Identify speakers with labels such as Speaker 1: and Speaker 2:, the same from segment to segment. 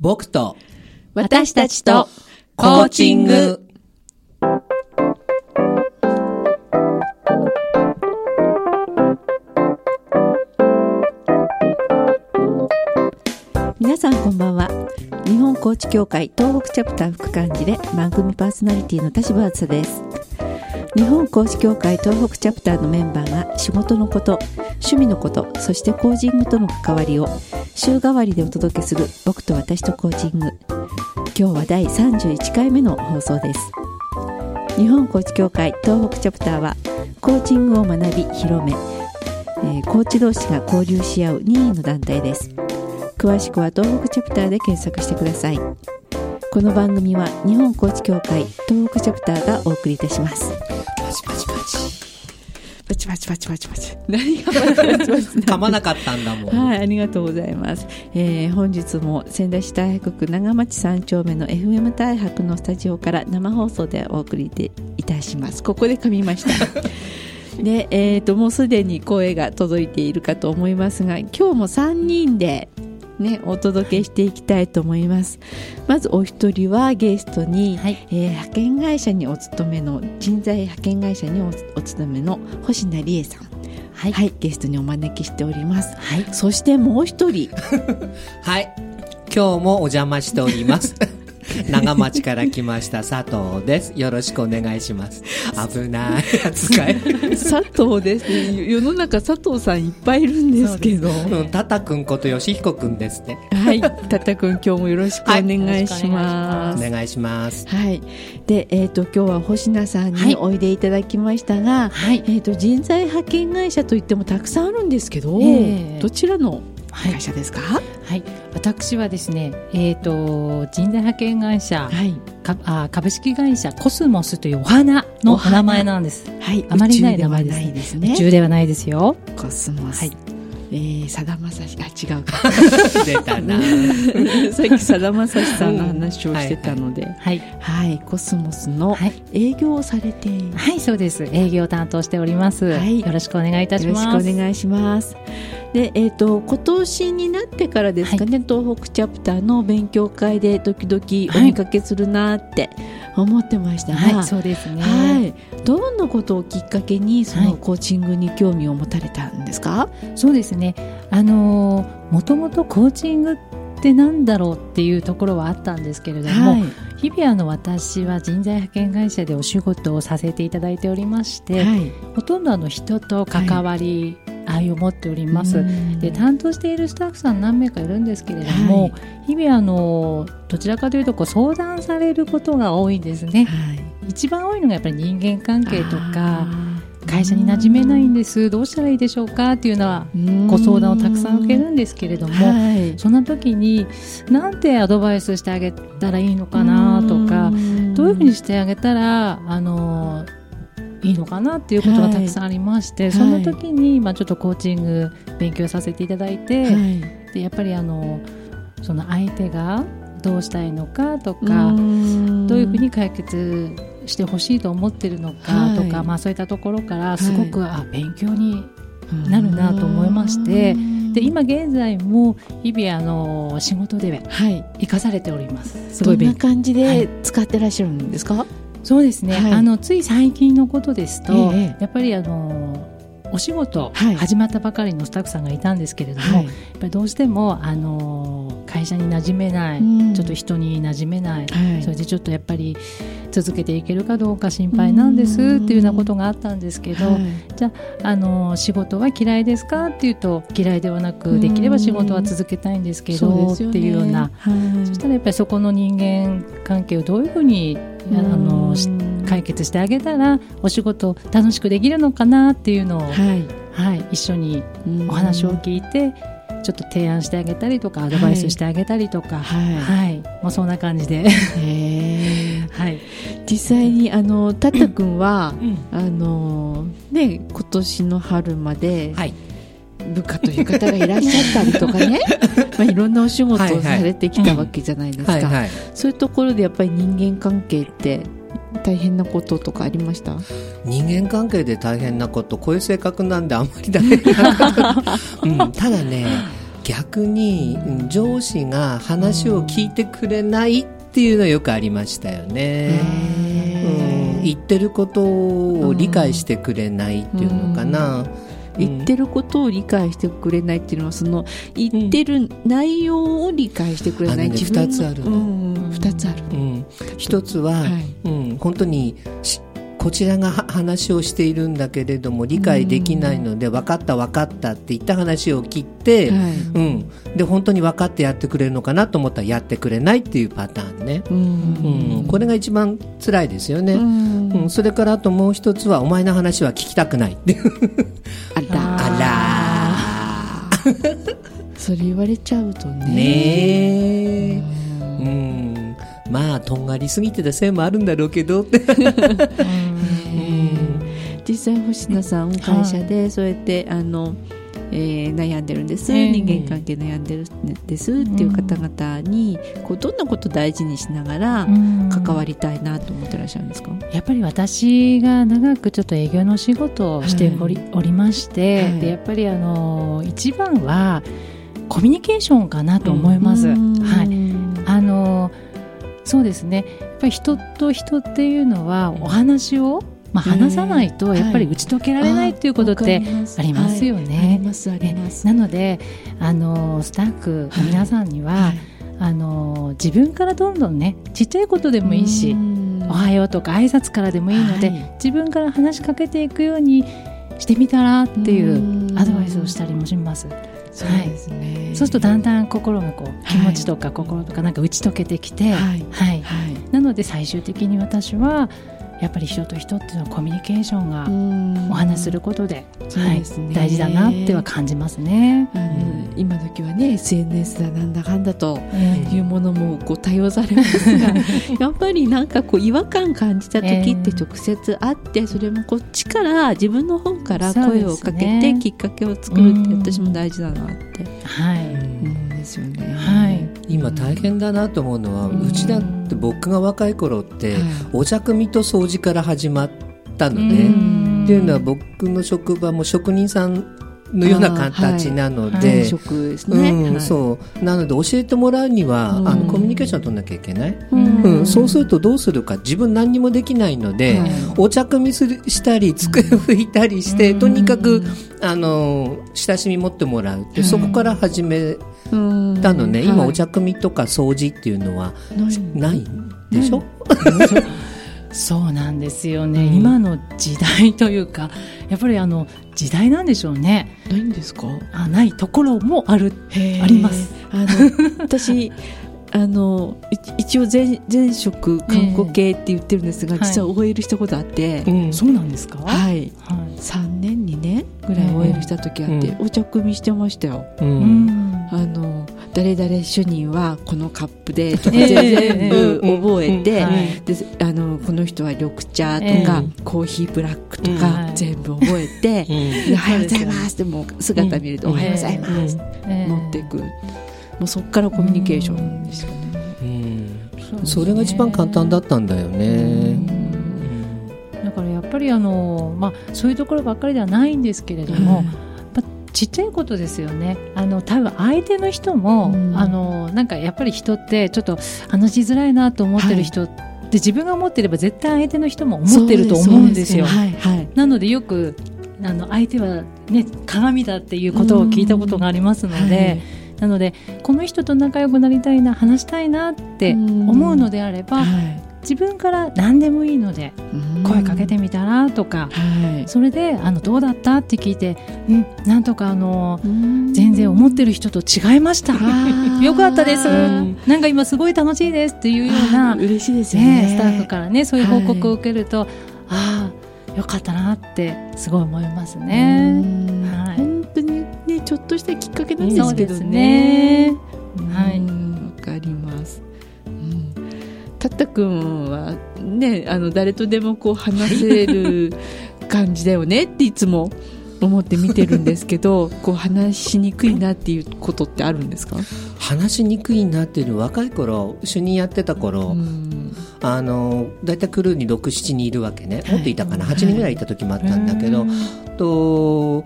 Speaker 1: 僕と
Speaker 2: 私たちと
Speaker 1: コーチング。
Speaker 2: 皆さんこんばんは日本コーチ協会東北チャプター副幹事で番組パーソナリティの田柴梓です日本コーチ協会東北チャプターのメンバーが仕事のこと趣味のことそしてコーチングとの関わりを週替わりでお届けする僕と私とコーチング。今日は第31回目の放送です。日本コーチ協会東北チャプターはコーチングを学び広め、えーコーチ同士が交流し合う任意の団体です。詳しくは東北チャプターで検索してください。この番組は日本コーチ協会東北チャプターがお送りいたします。
Speaker 1: パチパチパチ
Speaker 2: パチ何がパチパチパチ
Speaker 1: 噛まなかったんだもん。
Speaker 2: はい、ありがとうございます。えー本日も仙台市太白区長町三丁目の FM 太白のスタジオから生放送でお送りいたします。ここで噛みました。で、えーと、もうすでに声が届いているかと思いますが、今日も3人でね、お届けしていきたいと思います。まずお一人はゲストに、
Speaker 3: はい
Speaker 2: えー派遣会社にお勤めの人材派遣会社におお勤めの星名理恵さん。
Speaker 3: はい
Speaker 2: はい、ゲストにお招きしております。
Speaker 3: はい。
Speaker 2: そしてもう一人、
Speaker 1: はい。今日もお邪魔しております。長町から来ました佐藤です。よろしくお願いします。危ない扱い。
Speaker 2: 佐藤です。世の中佐藤さんいっぱいいるんですけど。
Speaker 1: うん、タタくんこと吉彦くんですね。
Speaker 2: はい、たたくん今日もよろしくお願いし
Speaker 1: お
Speaker 2: ます。
Speaker 1: 願いします。
Speaker 2: はい、で、えっ、と今日は星名さん
Speaker 3: はい
Speaker 2: においでいただきましたが、
Speaker 3: はい。
Speaker 2: えっ、と人材派遣会社といってもたくさんあるんですけど、
Speaker 3: ええ
Speaker 2: どちらの
Speaker 3: はい
Speaker 2: 会社ですか？
Speaker 3: はい。私はですね、えっ、と、人材派遣会社、
Speaker 2: はい、
Speaker 3: かあ株式会社コスモスというお花のお名前なんです。
Speaker 2: はい、
Speaker 3: あまりない名前です
Speaker 2: ないですね。
Speaker 3: 宇宙ではないですよ。
Speaker 2: コスモス。
Speaker 3: はい
Speaker 2: えー、さだまさし、あ、違うか。
Speaker 1: 出たな。
Speaker 2: さっきさだまさしさんの話をしてたので、
Speaker 3: はい。
Speaker 2: はい、コスモスの
Speaker 3: はい。
Speaker 2: 営業をされている。
Speaker 3: はい、そうです。営業担当しております。
Speaker 2: はい
Speaker 3: よろしくお願いいたし
Speaker 2: よろ
Speaker 3: ます。
Speaker 2: しくお願いします。で、えっ、と今年になってからですかね、東北チャプターの勉強会で時々お見かけするなって思ってましたが、
Speaker 3: はい、そうですね。
Speaker 2: はいどんなことをきっかけにその
Speaker 3: はい
Speaker 2: コーチングに興味を持たれたんですか？
Speaker 3: そうですね。あのー、もともとコーチングってなんだろうっていうところはあったんですけれども、
Speaker 2: はい、
Speaker 3: 日々あの私は人材派遣会社でお仕事をさせていただいておりまして、
Speaker 2: はい、
Speaker 3: ほとんどあの人と関わり合い。を持っております。
Speaker 2: うん。
Speaker 3: で担当しているスタッフさん何名かいるんですけれども、
Speaker 2: はい。
Speaker 3: 日々あのどちらかというとこう相談されることが多いんですね。
Speaker 2: はい、
Speaker 3: 一番多いのがやっぱり人間関係とか会社に馴染めないんです。どうしたらいいでしょうかっていうのは
Speaker 2: うん。
Speaker 3: ご相談をたくさん受けるんですけれども、
Speaker 2: はい、
Speaker 3: そんな時になんてアドバイスしてあげたらいいのかなとかどういうふうにしてあげたらあのいいのかなっていうことがたくさんありまして、
Speaker 2: い。
Speaker 3: そんな時に、まあ、ちょっとコーチング勉強させていただいて、
Speaker 2: はい。
Speaker 3: でやっぱりあのその相手がどうしたいのかとか、
Speaker 2: ん。
Speaker 3: どういうふうに解決してほしいと思ってるのかとか、
Speaker 2: はい
Speaker 3: まあ、そういったところからすごく、あ勉強に
Speaker 2: うん。
Speaker 3: なるなと思いましてで今現在も日々あの仕事で
Speaker 2: はい。
Speaker 3: 生かされております。す
Speaker 2: どんな
Speaker 3: ごい勉強
Speaker 2: 感じ
Speaker 3: は
Speaker 2: で
Speaker 3: い。
Speaker 2: 使ってらっしゃるんですか？
Speaker 3: そうですね、
Speaker 2: はい。
Speaker 3: あのつい最近のことですと、
Speaker 2: ええ。
Speaker 3: やっぱりあのお仕事、
Speaker 2: はい。
Speaker 3: 始まったばかりのスタッフさんがいたんですけれども、
Speaker 2: はい。
Speaker 3: やっぱりどうしてもあの会社に馴染めない、
Speaker 2: うん。
Speaker 3: ちょっと人に馴染めない、
Speaker 2: はい。
Speaker 3: それでちょっとやっぱり続けていけるかどうか心配なんですっていうようなことがあったんですけど、
Speaker 2: はい。
Speaker 3: じゃああの仕事は嫌いですか？っていうと嫌いではなくできれば仕事は続けたいんですけどっていうような。
Speaker 2: はい。
Speaker 3: そしたらやっぱりそこの人間関係をどういうふうにあのし解決してあげたらお仕事楽しくできるのかなっていうのを、はい。
Speaker 2: はい
Speaker 3: 一緒にお話を聞いてちょっと提案してあげたりとかアドバイスしてあげたりとか、
Speaker 2: はい。
Speaker 3: はい。まあ、そんな感じで、
Speaker 2: へー。
Speaker 3: はい。
Speaker 2: 実際にあのタタ君は、あのね今年の春まで
Speaker 1: はい。
Speaker 2: 部下という方がいらっしゃったりとかね。まあいろんなお仕事をされてきたわけじゃないですか、
Speaker 1: はいはい。
Speaker 2: そういうところでやっぱり人間関係って大変なこととかありました？
Speaker 1: 人間関係で大変なこと、こういう性格なんであんまりダメな、うん、ただね、逆にうん上司が話を聞いてくれないっていうのはよくありましたよね。うん、言ってることを理解してくれないっていうのかな。
Speaker 2: 言ってることを理解してくれないっていうのはその言ってる内容を理解してくれない、
Speaker 1: あのね
Speaker 2: 自分の
Speaker 1: 二つあるの
Speaker 2: うん。二つある、
Speaker 1: うん、一つは、
Speaker 2: はい。
Speaker 1: うん、本当にしこちらがは話をしているんだけれども理解できないので、分かった分かったって言った話を切って、
Speaker 2: はい。
Speaker 1: うん、で本当に分かってやってくれるのかなと思ったらやってくれないっていうパターンね、
Speaker 2: う
Speaker 1: うん。ん、これが一番辛いですよね、
Speaker 2: うん。
Speaker 1: うん、それからあともう一つはお前の話は聞きたくないって
Speaker 2: あら。
Speaker 1: あ
Speaker 2: それ言われちゃうと
Speaker 1: ら
Speaker 2: ね。
Speaker 1: ねえうん。まあとんがりすぎてたせいもあるんだろうけどって
Speaker 2: 実際星野さん会社でそうやってあの、えー悩んでるんです、
Speaker 3: ええ。
Speaker 2: 人間関係悩んでるんですっていう方々にこうどんなことを大事にしながら関わりたいなと思ってらっしゃるんですか、
Speaker 3: やっぱり私が長くちょっと営業の仕事をしており,、おりまして、
Speaker 2: はい。
Speaker 3: でやっぱりあの一番はコミュニケーションかなと思います。はい、あのそうですね。やっぱり人と人っていうのはお話を、まあ、話さないとやっぱり打ち解けられないっていうことってありますよね。なのであのスタッフの皆さんには、
Speaker 2: はい。
Speaker 3: あの自分からどんどんねちっちゃいことでもいいし、おはようとか挨拶からでもいいので、
Speaker 2: はい。
Speaker 3: 自分から話しかけていくようにしてみたらっていう
Speaker 2: うん。
Speaker 3: アドバイスをしたりもします。
Speaker 2: そうですね、
Speaker 3: そうするとだんだん心がこう
Speaker 2: はい。
Speaker 3: 気持ちとか心とかなんか打ち解けてきて、
Speaker 2: はい。
Speaker 3: はい。
Speaker 2: はい。
Speaker 3: なので最終的に私はやっぱり人と人っていうのはコミュニケーションがお話しすることで,、
Speaker 2: そう
Speaker 3: はい大事だなっては感じますね。
Speaker 2: あの今時はね SNS だなんだかんだと
Speaker 3: え
Speaker 2: いうものもこう多用されますが やっぱりなんかこう違和感感じた時って直接会ってそれもこっちから自分の方から声をかけてきっかけを作るって
Speaker 3: うん。
Speaker 2: 私も大事だなって
Speaker 3: はい、
Speaker 2: 思うんですよね。
Speaker 3: はい
Speaker 1: 今大変だなと思うのは、
Speaker 3: う
Speaker 1: ちだって僕が若い頃って、
Speaker 2: はい。
Speaker 1: お茶組みと掃除から始まったの
Speaker 3: う
Speaker 1: ね。
Speaker 3: ん。
Speaker 1: っていうのは僕の職場も職人さんのような形なの
Speaker 3: はい。
Speaker 1: で、そう。なので教えてもらうには、
Speaker 2: うん。
Speaker 1: あのコミュニケーションを取らなきゃいけない、
Speaker 2: うん。
Speaker 1: うんそうするとどうするか自分何にもできないので、
Speaker 2: はい。
Speaker 1: お茶組みするしたり机拭いたりして、
Speaker 3: うん。
Speaker 1: とにかくあの親しみ持ってもらうって、
Speaker 3: はい。
Speaker 1: そこから始め
Speaker 2: うん。
Speaker 1: たのね、今
Speaker 2: はい。
Speaker 1: お茶組みとか掃除っていうのは
Speaker 2: ない
Speaker 1: でしょ、
Speaker 3: そうなんですよね、
Speaker 1: うん。
Speaker 3: 今の時代というかやっぱりあの時代なんでしょうね。
Speaker 2: ないんですか？
Speaker 3: あないところもあるあります。
Speaker 2: あの私あのい一応前前職看護系って言ってるんですが、
Speaker 3: ええ
Speaker 2: 実は OL したことあって、
Speaker 1: うん
Speaker 3: そうなんですか？
Speaker 2: はい。
Speaker 3: は
Speaker 2: 3年2年ぐらい OL した時あって、
Speaker 1: うん。
Speaker 2: お茶組みしてましたよ。
Speaker 1: う
Speaker 3: ん。ん
Speaker 2: あの誰々主任はこのカップでとか
Speaker 3: ええ
Speaker 2: 全部覚えて、であのこの人は緑茶とか、
Speaker 1: ええ。
Speaker 2: コーヒーブラックと
Speaker 1: うん。
Speaker 2: か、
Speaker 3: はい。
Speaker 2: 全部覚えて、でおはようございますでもう姿見ると、
Speaker 1: うん。
Speaker 2: おはようございます、
Speaker 3: ええ。
Speaker 2: 持っていくもうそこからコミュニケーションですよね、
Speaker 1: うん。
Speaker 3: そ
Speaker 1: れが一番簡単だったんだよね。
Speaker 3: だからやっぱりあの、まあ、そういうところばっかりではないんですけれども、ちっちゃいことですよね。あの多分相手の人も、
Speaker 2: うん。
Speaker 3: あのなんかやっぱり人ってちょっと話しづらいなと思ってる人って、自分が思ってれば絶対相手の人も思ってると思うんですよ。
Speaker 2: はいはい。
Speaker 3: なのでよくあの相手は、ね、鏡だっていうことを聞いたことがありますので、なのでこの人と仲良くなりたいな話したいなって思うのであれば、
Speaker 2: はい。
Speaker 3: 自分から何でもいいので声かけてみたらとか、
Speaker 2: はい。
Speaker 3: それであのどうだったって聞いて、うん、なんとかあの
Speaker 2: うん。
Speaker 3: 全然思ってる人と違いました。よかったです。
Speaker 1: ん
Speaker 3: なんか今すごい楽しいですっていうような、
Speaker 2: 嬉しいですよ
Speaker 3: ね、
Speaker 2: ね
Speaker 3: スタッフからねそういう報告を受けると、ああよかったなってすごい思いますね。
Speaker 2: ちょっとしたきっかけなんですけどね。
Speaker 3: ね。はい
Speaker 2: うん。わかります。うん。たったくんはねあの誰とでもこう話せる感じだよねっていつも思って見てるんですけど こう話しにくいなっていうことってあるんですか？
Speaker 1: 話しにくいなっていうのは若い頃主任やってた頃、
Speaker 2: うん。
Speaker 1: あの大体クルーに67人いるわけね、
Speaker 2: はい。
Speaker 1: もっといたかな。8人ぐらいいた時もあったんだけど、
Speaker 3: うん。
Speaker 1: と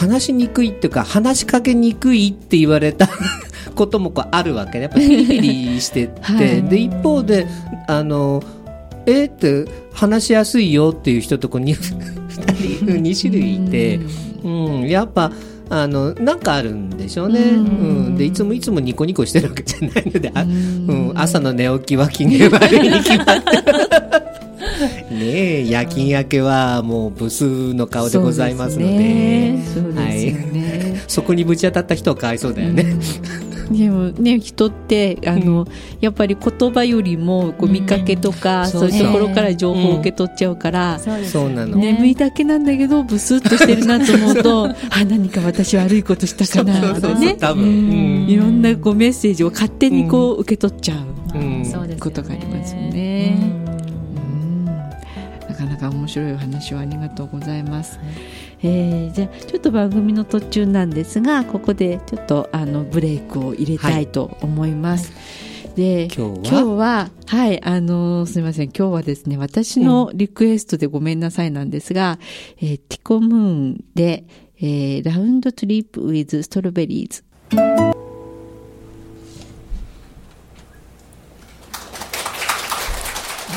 Speaker 1: 話しにくいっていうか話しかけにくいって言われた こともこうあるわけね。やっぱピリピリしてって、はい、で一方であのえー、って話しやすいよっていう人とこう 2, 2, 2種類いて、うん、やっぱあのなんかあるんでしょうね、うん、でいつもいつもニコニコしてるわけじゃないので、あうん、朝の寝起きは機嫌悪いに決まってね。夜勤明けはもうブスの顔でございますので。はい、そこにぶち当たった人はかわいそうだよね。
Speaker 2: でもね人ってあの、うん、やっぱり言葉よりもこう見かけとか、うん、そういうところから情報を受け取っちゃうから、
Speaker 1: そうなの。
Speaker 2: 眠いだけなんだけどブスッとしてるなと思うと あ何か私悪いことしたかなとかね。いろんなこうメッセージを勝手にこう受け取っちゃう、ことがありますよね。なかなか面白いお話をありがとうございます。はい。えー、じゃあちょっと番組の途中なんですがここでちょっとあのブレイクを入れたいと思います。はい、で今日は？はいあのすみません。今日はですね私のリクエストでごめんなさいなんですが、うん、えー、ティコムーンで、えー、ラウンドトリップウィズストロベリーズ。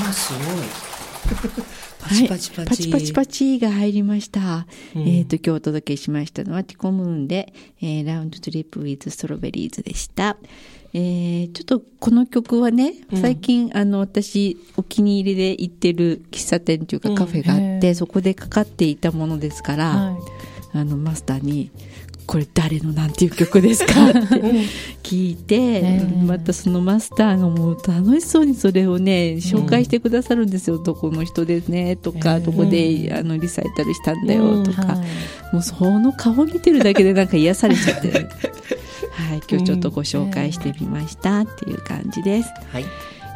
Speaker 1: あすごい。
Speaker 2: パチパチパチ、はい、パチパチパチが入りました。うん、えっ、ー、と、今日お届けしましたのは、ティコムーンで、えー、ラウンドトリップウィズストロベリーズでした。えー、ちょっとこの曲はね、最近、うん、あの、私、お気に入りで行ってる喫茶店というかカフェがあって、うん、そこでかかっていたものですから、はい、あの、マスターに、これ誰のなんていう曲ですか？って聞いて、またそのマスターがもう楽しそうにそれをね紹介してくださるんですよ、どこの人ですねとか、どこであのリサイタルしたんだよ。とか、もうその顔見てるだけでなんか癒されちゃって はい、今日ちょっとご紹介してみましたっていう感じです。はい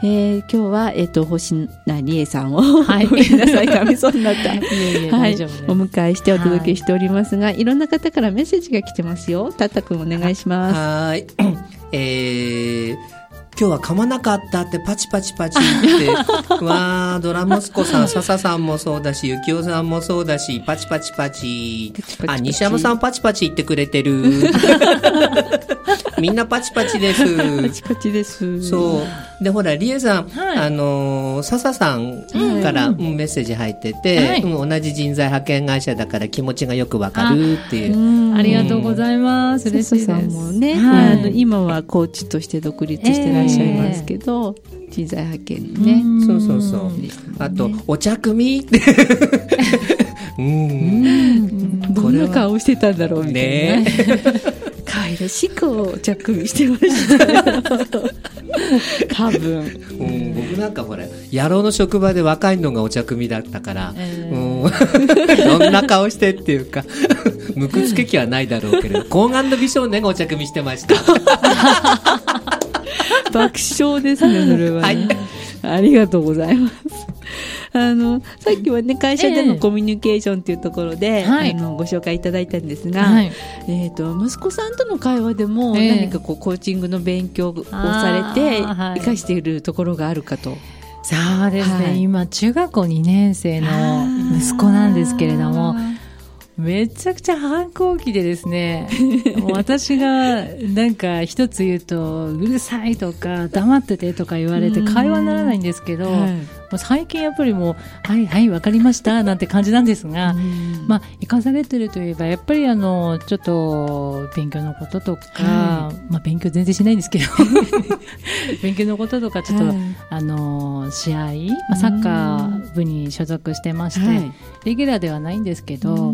Speaker 2: えー、今日は、えっ、ー、と、星名理恵さんを、はい、ごめんなさい、噛みそうになった。いえいえはい、お迎えしてお届けしておりますが、はい、いろんな方からメッセージが来てますよ。たったくんお願いします。
Speaker 1: はい。えー今日は噛まなかったってパチパチパチって わあドラ息子さん笹さんもそうだし幸男さんもそうだしパチパチパチ。あ西山さんパチパチ言ってくれてる。みんなパチパチです。
Speaker 2: パチパチです。
Speaker 1: そう。でほらりえさん、はい、あの笹さんから、うん、メッセージ入ってて、はい、うん、同じ人材派遣会社だから気持ちがよくわかるっていう。
Speaker 3: ありがとうございます。嬉しいです。さん
Speaker 2: もね、はい、あの今はコーチとして独立してらっしゃいますけど、えー、人材派遣ね。
Speaker 1: そうそうそう、ね、あとお茶組。っ て
Speaker 2: うん。どんな顔してたんだろうみたいな。ね可愛らしい子を着組してました多分、
Speaker 1: うん、僕なんかほら野郎の職場で若いのがお茶組だったから、えー、うん、どん。な顔してっていうかむくつけ気はないだろうけれど高顔の美少年がお茶組してました。
Speaker 2: 爆笑ですね、それは、ね、はい。ありがとうございます。あの、さっきはね、会社でのコミュニケーションっていうところで、えー、あの、ご紹介いただいたんですが、はい、えと、息子さんとの会話でも、何かこう、コーチングの勉強をされて、生かしているところがあるかと。
Speaker 3: そうですね、はい、今、中学校2年生の息子なんですけれども、めちゃくちゃ反抗期でですね、私がなんか一つ言うと、うるさいとか黙っててとか言われて会話にならないんですけど、最近やっぱりもう、はいはい、わかりました、なんて感じなんですが、まあ、生かされてるといえば、やっぱりあの、ちょっと、勉強のこととか、はい、まあ、勉強全然しないんですけど、勉強のこととか、ちょっと、はい、あの、試合、まあ、サッカー部に所属してまして、はい、レギュラーではないんですけど、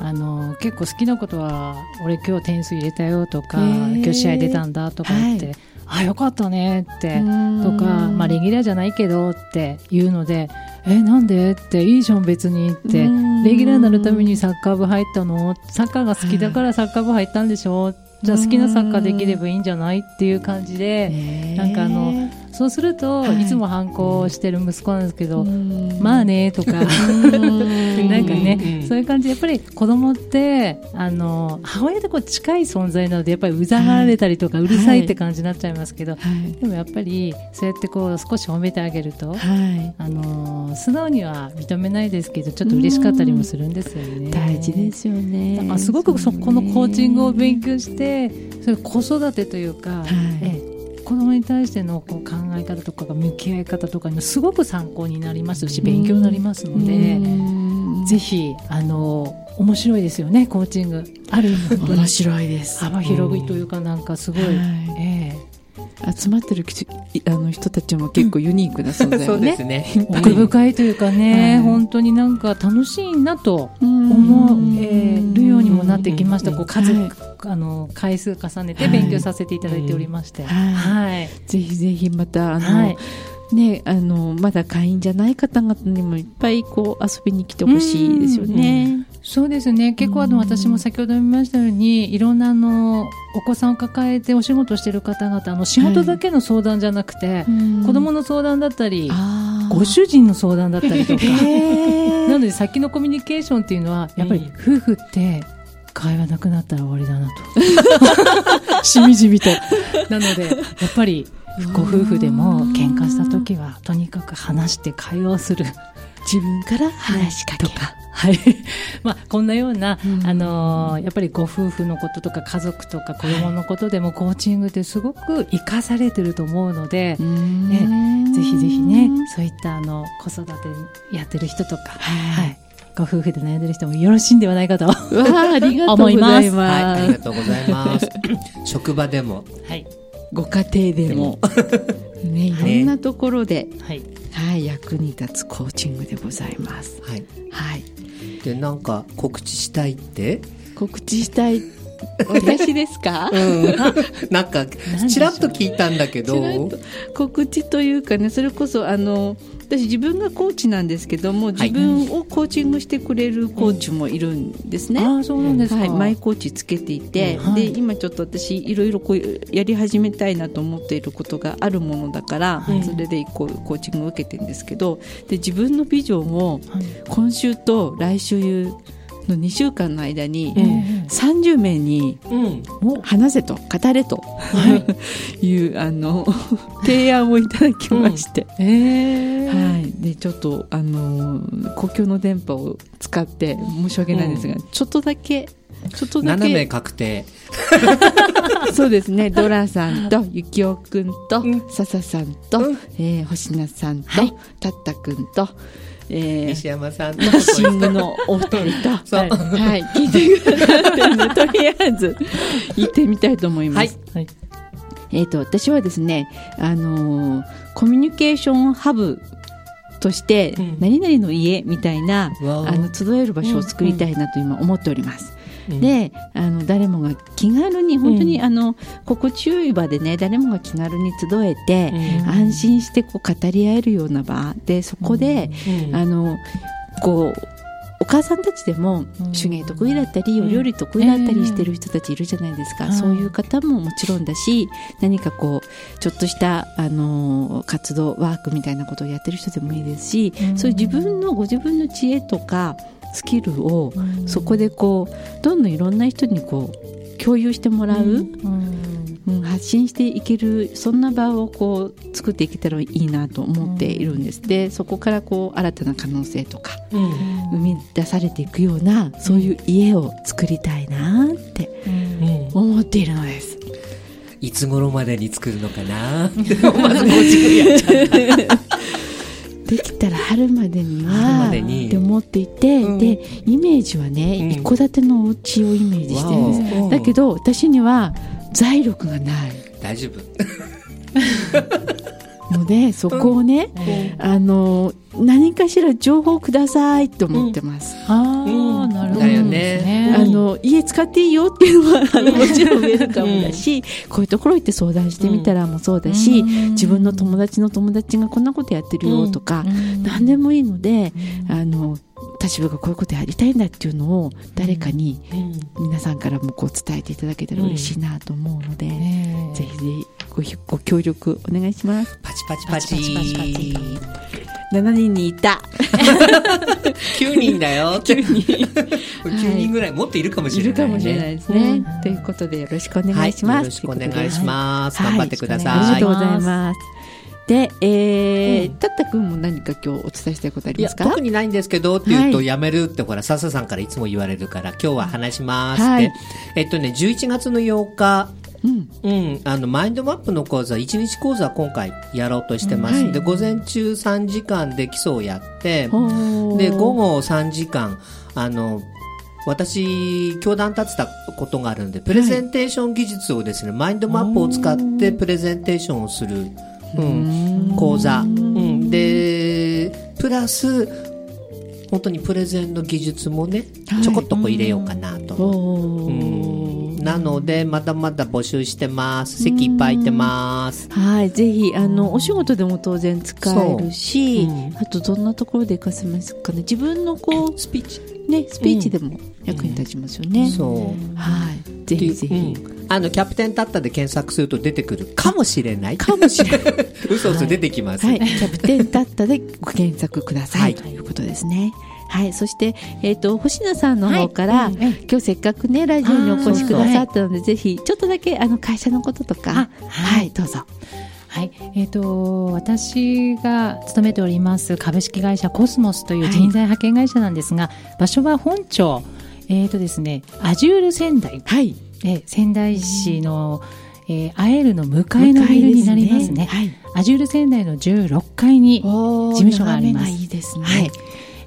Speaker 3: あの、結構好きなことは、俺今日点数入れたよとか、今日試合出たんだとかって、あよかったねってとか、まあ、レギュラーじゃないけどって言うのでえなんでっていいじゃん別にってレギュラーになるためにサッカー部入ったの？サッカーが好きだからサッカー部入ったんでしょ？じゃあ好きなサッカーできればいいんじゃない？っていう感じでなんかあのそうすると、
Speaker 2: はい。
Speaker 3: い、つも反抗してる息子なんですけど、
Speaker 2: うん。
Speaker 3: まあねとか。なんかね、
Speaker 1: うん。
Speaker 3: そういう感じでやっぱり子供ってあの母親とこう近い存在なのでやっぱりうざがられたりとか、うるさいって感じになっちゃいますけど、
Speaker 2: はい。
Speaker 3: でもやっぱりそうやってこう少し褒めてあげると、
Speaker 2: はい。
Speaker 3: あの素直には認めないですけどちょっと嬉しかったりもするんですよね。
Speaker 2: 大事ですよね。
Speaker 3: だからすごくそこのコーチングを勉強してそれ子育てというか、
Speaker 2: はい。
Speaker 3: えに対してのこう考え方とかが向き合い方とかにすごく参考になりますし勉強になりますので、ぜひあの面白いですよねコーチング。ある。
Speaker 2: 面白いです。
Speaker 3: 幅広いというかなんかすごい、
Speaker 2: はい。
Speaker 3: え
Speaker 2: 集まってるきあの人たちも結構ユニークな存在
Speaker 1: そう
Speaker 2: よね
Speaker 1: ですね。
Speaker 3: え奥深いというかね、
Speaker 2: はい
Speaker 3: 本当になんか楽しいなと
Speaker 2: 思
Speaker 3: 思えるようにもなってきました、
Speaker 1: うん。
Speaker 3: こう数、
Speaker 2: はい。
Speaker 3: あの回数重ねて
Speaker 2: はい。
Speaker 3: 勉強させていただいておりまして、
Speaker 2: はい。
Speaker 3: はい。
Speaker 2: ぜひぜひまたあの、
Speaker 3: はい。
Speaker 2: ねあのまだ会員じゃない方々にもいっぱいこう遊びに来てほしいですよね。
Speaker 3: そうですね。結構あの
Speaker 2: うん。
Speaker 3: 私も先ほど見ましたようにいろんなあのお子さんを抱えてお仕事している方々あの仕事だけの相談じゃなくて、子供の相談だったりご主人の相談だったりとかなので先のコミュニケーションっていうのはやっぱり夫婦って会話なくなったら終わりだなと。しみじみと。なのでやっぱりご夫婦でも喧嘩した時はとにかく話して会話をする
Speaker 2: 自分から話しかけ
Speaker 3: とか、はい。まあ、こんなような、
Speaker 2: うん。
Speaker 3: あのーやっぱりご夫婦のこととか家族とか子供のことでもコーチングってすごく生かされてると思うので、
Speaker 2: ね
Speaker 3: ぜひぜひねそういったあの子育てやってる人とか、
Speaker 2: はい。
Speaker 3: はい、ご夫婦で悩んでる人もよろしいんではないかと。
Speaker 2: わあありがとうございます。
Speaker 1: はい、ありがとうございます。職場でも、
Speaker 3: い、
Speaker 2: ご家庭でも。ねいろんなところで、
Speaker 3: はい、
Speaker 2: はい、役に立つコーチングでございます。
Speaker 1: はい。
Speaker 2: はい、
Speaker 1: で、なんか告知したいって？
Speaker 2: 告知したい私ですか？
Speaker 1: うん。なんか、ちらっと聞いたんだけど。
Speaker 2: 告知というかねそれこそあの私自分がコーチなんですけども自分をコーチングしてくれるコーチもいるんですね。
Speaker 3: ああそうなんですか、
Speaker 2: はい、マイコーチつけていて、
Speaker 3: うん。はい。
Speaker 2: で今ちょっと私いろいろこうやり始めたいなと思っていることがあるものだから、
Speaker 3: はい。
Speaker 2: それでこうコーチングを受けてるんですけどで自分のビジョンを
Speaker 3: はい。
Speaker 2: 今週と来週の2週間の間に
Speaker 3: ええ
Speaker 2: 30名に話せと語れと。い。うあの提案をいただきまして、
Speaker 3: ええ
Speaker 2: はい、でちょっとあの公共の電波を使って申し訳ないんですが、ちょっとだけちょっとだ
Speaker 1: 7名
Speaker 2: け
Speaker 1: 確定。
Speaker 2: そうですね。ドラさんとゆきおくんと、
Speaker 1: うん。
Speaker 2: 笹さんと、
Speaker 1: うん。
Speaker 2: えー星名さんと、
Speaker 3: はい。
Speaker 2: たったくんと、えー
Speaker 1: 西山さん
Speaker 2: ボクシングのお二人と、
Speaker 1: そう。
Speaker 2: はい、聞いてくださってるので、とりあえず行ってみたいと思います。
Speaker 1: はい
Speaker 3: はい
Speaker 2: えっ、と、私はですね、あのーコミュニケーションハブとして、
Speaker 1: うん
Speaker 2: 何々の家みたいな、あの、集える場所を作りたいなと今思っております。
Speaker 1: うん。
Speaker 2: で、あの、誰もが気軽に、本当に、
Speaker 3: うん。
Speaker 2: あの、心地よい場でね、誰もが気軽に集えて、
Speaker 1: うん。
Speaker 2: 安心してこう語り合えるような場で、そこで、
Speaker 1: うん。
Speaker 2: あの、こう、お母さんたちでも
Speaker 3: うん。
Speaker 2: 手芸得意だったり、
Speaker 3: うん。
Speaker 2: お料理得意だったりしてる人たちいるじゃないですか、
Speaker 3: うん。
Speaker 2: そういう方ももちろんだし何かこうちょっとした、あの活動ワークみたいなことをやってる人でもいいですし、
Speaker 3: うん。
Speaker 2: そういう自分のご自分の知恵とかスキルを
Speaker 3: うん。
Speaker 2: そこでこうどんどんいろんな人にこう共有してもらう、
Speaker 3: うん。
Speaker 2: うん発信していけるそんな場をこう作っていけたらいいなと思っているんです、でそこからこう新たな可能性とか
Speaker 1: うん。
Speaker 2: 生み出されていくようなそういう家を作りたいなって
Speaker 1: うん。
Speaker 2: 思っているのです。
Speaker 1: いつ頃までに作るのかな？まずやっちゃった。
Speaker 2: できたら春までに
Speaker 1: 春
Speaker 2: はって思っていて、
Speaker 1: うん。
Speaker 2: でイメージはね、
Speaker 1: うん。
Speaker 2: 一戸建てのお家をイメージしてるんです、だけど私には財力がない。
Speaker 1: 大丈夫。
Speaker 2: のでそこをね、あの何かしら情報くださいと思ってます、
Speaker 3: ああ、
Speaker 1: うん
Speaker 3: なるほど。
Speaker 1: だよね。
Speaker 3: ですね。
Speaker 2: あの家使っていいよっていうのはあのもちろんウェルカムだし、こういうところ行って相談してみたらもそうだし、
Speaker 3: うん。
Speaker 2: 自分の友達の友達がこんなことやってるよとか、
Speaker 3: うん。
Speaker 2: 何でもいいので、あの立場がこういうことやりたいんだっていうのを誰かに皆さんからもこう伝えていただけたら嬉しいなと思うので、
Speaker 3: ねえ
Speaker 2: ぜひぜひごご協力お願いします。
Speaker 1: パチパチパチ。
Speaker 3: パチパチパチパチ
Speaker 2: 7人にいた。
Speaker 1: 9人だよ。
Speaker 2: 急に。
Speaker 1: 9人ぐらい、もっといるかもし
Speaker 2: い
Speaker 1: れない、ね。
Speaker 2: るかもしれないですね。ということでよろしくお願いします。
Speaker 1: はい、よろしくお願いします。
Speaker 2: はい
Speaker 1: 頑張ってください。
Speaker 2: ありがとうございます。で、えー
Speaker 1: うん。
Speaker 2: たったくんも何か今日お伝えしたいことありますか？
Speaker 1: 特にないんですけどって言うと、
Speaker 2: はい。
Speaker 1: やめるってほら、笹さんからいつも言われるから、今日は話しますって。
Speaker 2: はい。
Speaker 1: えっとね、11月の8日、
Speaker 2: うん。
Speaker 1: うん、あの、マインドマップの講座、1日講座今回やろうとしてます。
Speaker 2: はい。
Speaker 1: で、午前中3時間で基礎をやって、で、午後3時間、あの、私、教団立てたことがあるんで、プレゼンテーション技術をですね、マインドマップを使ってプレゼンテーションをする、うん、講座。うん、で、プラス、本当にプレゼンの技術もね、
Speaker 2: はい
Speaker 1: ちょこっとこう入れようかなとうん
Speaker 2: ー
Speaker 1: なので、まだまだ募集してます。席いっぱい空いてます。
Speaker 2: はい、ぜひ、あの、お仕事でも当然使えるし、
Speaker 1: そううん
Speaker 2: あとどんなところで活かせますかね。自分のこ
Speaker 1: スピーチ。
Speaker 2: う、ね、スピーチでも役に立ちますよね。
Speaker 1: そう。
Speaker 2: はい。ぜひぜひ。
Speaker 1: うん。あの、キャプテンタッタで検索すると出てくるかもしれない。
Speaker 2: かもしれない。
Speaker 1: 嘘嘘出てきます。
Speaker 2: はい、キャプテンタッタでご検索ください、
Speaker 1: はい。
Speaker 2: ということですね。はい、そして、えっ、と、星名さんの方から、
Speaker 3: はいうん。え
Speaker 2: 今日せっかくね、ラジオにお越しくださったので、ぜひ、ちょっとだけ、あの、会社のこととか、
Speaker 3: あ
Speaker 2: は、
Speaker 3: はいい
Speaker 2: どうぞ。
Speaker 3: はい、えっ、と私が勤めております株式会社コスモスという人材派遣会社なんですが、場所は本庁えっ、とですねアジュール仙台
Speaker 2: はい。
Speaker 3: え仙台市の、えー、アエルの向かいのビルになりますね。
Speaker 2: はい。
Speaker 3: アジュール仙台の16階に
Speaker 2: お
Speaker 3: 事務所があります
Speaker 2: いいですね。
Speaker 3: はい。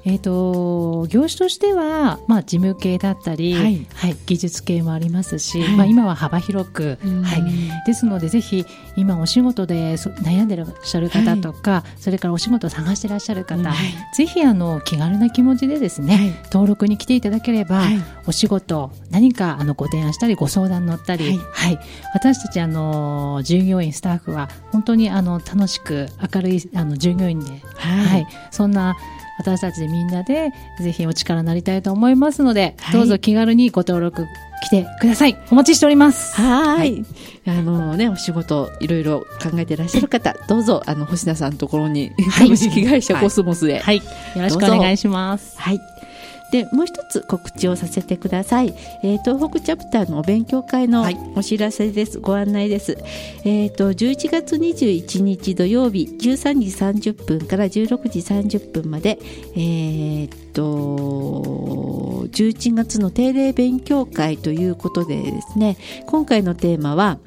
Speaker 3: えっ、と業種としてはまあ事務系だったり、
Speaker 2: は
Speaker 3: はいい、技術系もありますし、
Speaker 2: はい。
Speaker 3: まあ今は幅広く、
Speaker 2: うん。
Speaker 3: はい。ですのでぜひ今お仕事でそ悩んでらっしゃる方とか、それからお仕事を探してらっしゃる方、
Speaker 2: はい。
Speaker 3: ぜひあの気軽な気持ちでですね、
Speaker 2: はい。
Speaker 3: 登録に来ていただければ、
Speaker 2: はい。
Speaker 3: お仕事何かあのご提案したりご相談乗ったり、
Speaker 2: はい。
Speaker 3: はい、私たちあの従業員スタッフは本当にあの楽しく明るいあの従業員で、
Speaker 2: はい。
Speaker 3: はい、そんな私たちでみんなでぜひお力になりたいと思いますので、
Speaker 2: はい
Speaker 3: どうぞ気軽にご登録来てください。お待ちしております。
Speaker 2: はい。あのね、お仕事、いろいろ考えていらっしゃる方、どうぞ、あの、星名さんのところに、
Speaker 3: はい
Speaker 2: 株式会社コスモスで、
Speaker 3: はい、よろしくお願いします。
Speaker 2: はい。で、もう一つ告知をさせてください。えー東北チャプターのお勉強会の
Speaker 1: はい
Speaker 2: お知らせです。ご案内です。えっ、と、11月21日土曜日、13時30分から16時30分まで、えっ、と、11月の定例勉強会ということでですね、今回のテーマは、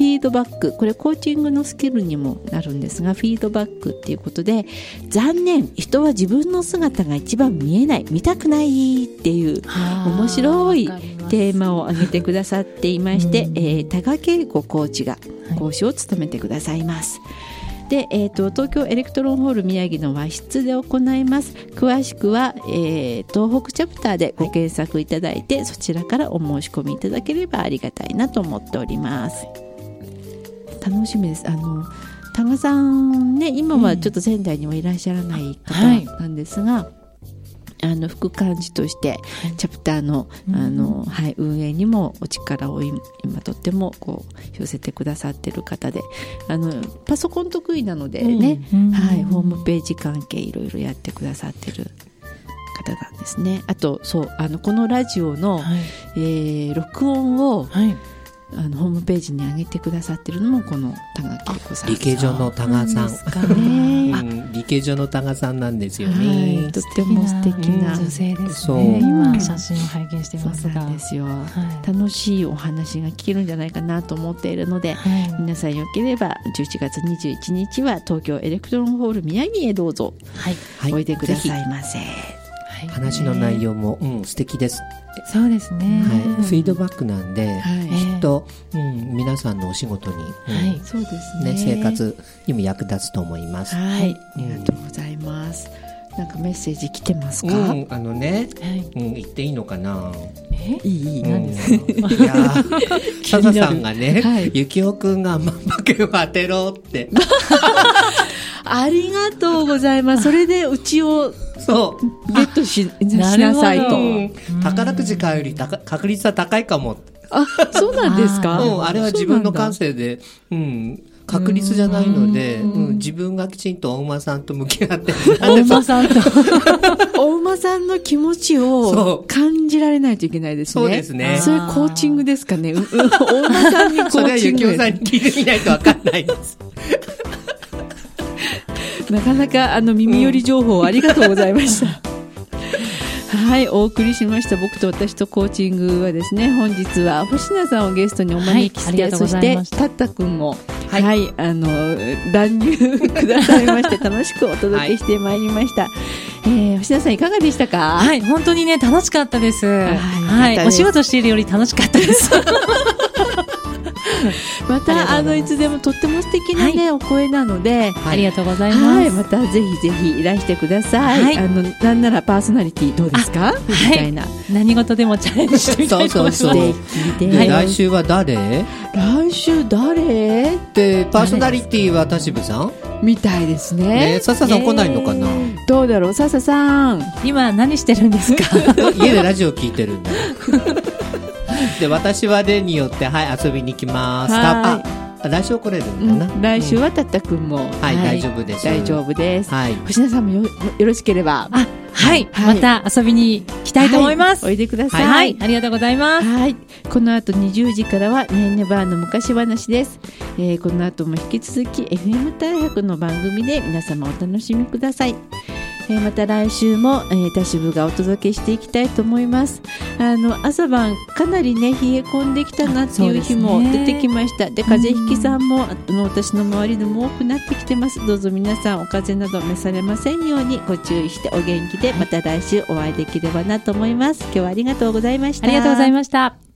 Speaker 2: フィードバックこれコーチングのスキルにもなるんですがフィードバックっていうことで残念人は自分の姿が一番見えない見たくないっていう面白いテーマを挙げてくださっていまして、
Speaker 3: うん。
Speaker 2: えー多賀恵子コーチが
Speaker 3: はい。
Speaker 2: 講師を務めてくださいます。で、えー、と東京エレクトロンホール宮城の和室で行います。詳しくは、えー東北チャプターでご検索いただいて、そちらからお申し込みいただければありがたいなと思っております楽しみです。あの多賀さんね今はちょっと仙台にはいらっしゃらない
Speaker 3: はい。
Speaker 2: 方なんですが、あの副幹事としてチャプターの,、
Speaker 3: うん。
Speaker 2: あのはい、運営にもお力を今今とってもこう寄せてくださってる方であのパソコン得意なのでね、
Speaker 3: うん。
Speaker 2: はい、ホームページ関係いろいろやってくださってる方なんですね。あとそうあのこのラジオの、
Speaker 3: はい。
Speaker 2: えー録音を
Speaker 3: はい
Speaker 2: あのホームページに上げてくださってるのもこの田賀恵子さん
Speaker 1: 理系所の多賀さん。
Speaker 3: そうなんですかね。
Speaker 1: うん理系所の多賀さんなんですよ
Speaker 2: は
Speaker 1: ね
Speaker 2: い。とっても素敵な
Speaker 3: 女性ですね。今。
Speaker 2: う。ん
Speaker 3: 写真を拝見してますが。
Speaker 2: ですよ。
Speaker 3: はい。
Speaker 2: 楽しいお話が聞けるんじゃないかなと思っているので
Speaker 3: はい。
Speaker 2: 皆さんよければ11月21日は東京エレクトロンホール宮城へどうぞ。
Speaker 3: はい。
Speaker 1: はい。
Speaker 2: おいでくだ
Speaker 1: ぜ
Speaker 2: さいませ、
Speaker 3: はい。
Speaker 1: ひ話の内容も、うん、素敵です。
Speaker 3: そうですね。
Speaker 1: はい。フィードバックなんで、
Speaker 2: はい
Speaker 3: ええ
Speaker 1: と、うん、皆さんのお仕事に、うん
Speaker 3: はい
Speaker 2: そうですね
Speaker 1: ね、生活にも役立つと思います。
Speaker 2: はい、ありがとうございます。なんかメッセージ来てますか？
Speaker 1: うん、あのね、
Speaker 3: はい。
Speaker 1: うん、言っていいのかな？
Speaker 3: え？
Speaker 2: いいいい？
Speaker 1: うん、い
Speaker 3: ですか？
Speaker 1: やー、サザさんがね、
Speaker 2: はい
Speaker 1: ゆきおくんが万馬券を当てろって。
Speaker 2: ありがとうございます。それでうちを
Speaker 1: そう。
Speaker 2: ゲットしし
Speaker 3: な
Speaker 2: さいと。
Speaker 1: うん宝くじ買うより高確率は高いかも。
Speaker 2: あ、そうなんですか？
Speaker 1: うん、あれは自分の感
Speaker 2: 性。
Speaker 1: 性で、うん、確率じゃないので、
Speaker 2: うん
Speaker 1: うん自分がきちんとお馬さんと向き合って、
Speaker 3: お馬さんと。
Speaker 2: お馬さんの気持ち
Speaker 1: そう
Speaker 2: を感じられないといけないですね。
Speaker 1: そうですね
Speaker 2: それコーチングですかね？お馬さんにコ
Speaker 1: それは
Speaker 2: ーチング
Speaker 1: ゆきおさんに聞いてみないとわかんないです。
Speaker 2: なかなかあの耳寄り情報ありがとうございました。はい、お送りしました僕と私とコーチングはですね、本日は星名さんをゲストにお招きして、
Speaker 3: はい
Speaker 2: そして
Speaker 3: た
Speaker 2: たったくんも、は、
Speaker 3: はいい
Speaker 2: あの、乱入くださいまして、楽しくお届けしてまいりました。えー、星名さんいかがでしたか？
Speaker 3: はい、本当にね、楽しかったです。はい、お仕事しているより楽しかったです。
Speaker 2: また、あの、いつでもとっても素敵なね、お声なので、
Speaker 3: ありがとうございます。
Speaker 2: はい、またぜひぜひいらしてください。
Speaker 3: はい。
Speaker 2: あの、なんならパーソナリティどうですか？みたいな。
Speaker 3: 何事でもチャレンジしてみたいと思います。
Speaker 1: そう。そうそう来週は誰？
Speaker 2: 来週誰？
Speaker 1: で、パーソナリティは田渋さん？
Speaker 2: みたいですね。
Speaker 1: ね笹さん来ないのかな？
Speaker 2: どうだろう？笹さん。
Speaker 3: 今何してるんですか？
Speaker 1: 家でラジオ聞いてるんだ。よ。で、私は例によって、はい、遊びに来ます。
Speaker 2: は
Speaker 1: あ、来週来れる
Speaker 2: うん
Speaker 1: だな。
Speaker 2: ん来週はたったくんも。
Speaker 1: はい大丈夫です
Speaker 2: 大丈夫です。
Speaker 1: はい。
Speaker 2: 星名さんもよよろしければ。
Speaker 3: あ、はい、
Speaker 2: はい
Speaker 3: また遊びに来たいと思います。
Speaker 2: はいおいでください。
Speaker 3: はい、ありがとうございます。
Speaker 2: はい。この後20時からはねんねばーの昔話です。えーこの後も引き続き FM 大白の番組で皆様お楽しみください。えーまた来週も、えー、田渋がお届けしていきたいと思います。あの、朝晩かなりね、冷え込んできたなっていう日も出てきました。で、風邪ひきさんも、あの、私の周りでも多くなってきてます。どうぞ皆さんお風邪など召されませんようにご注意してお元気で、また来週お会いできればなと思います。今日はありがとうございました。
Speaker 3: ありがとうございました。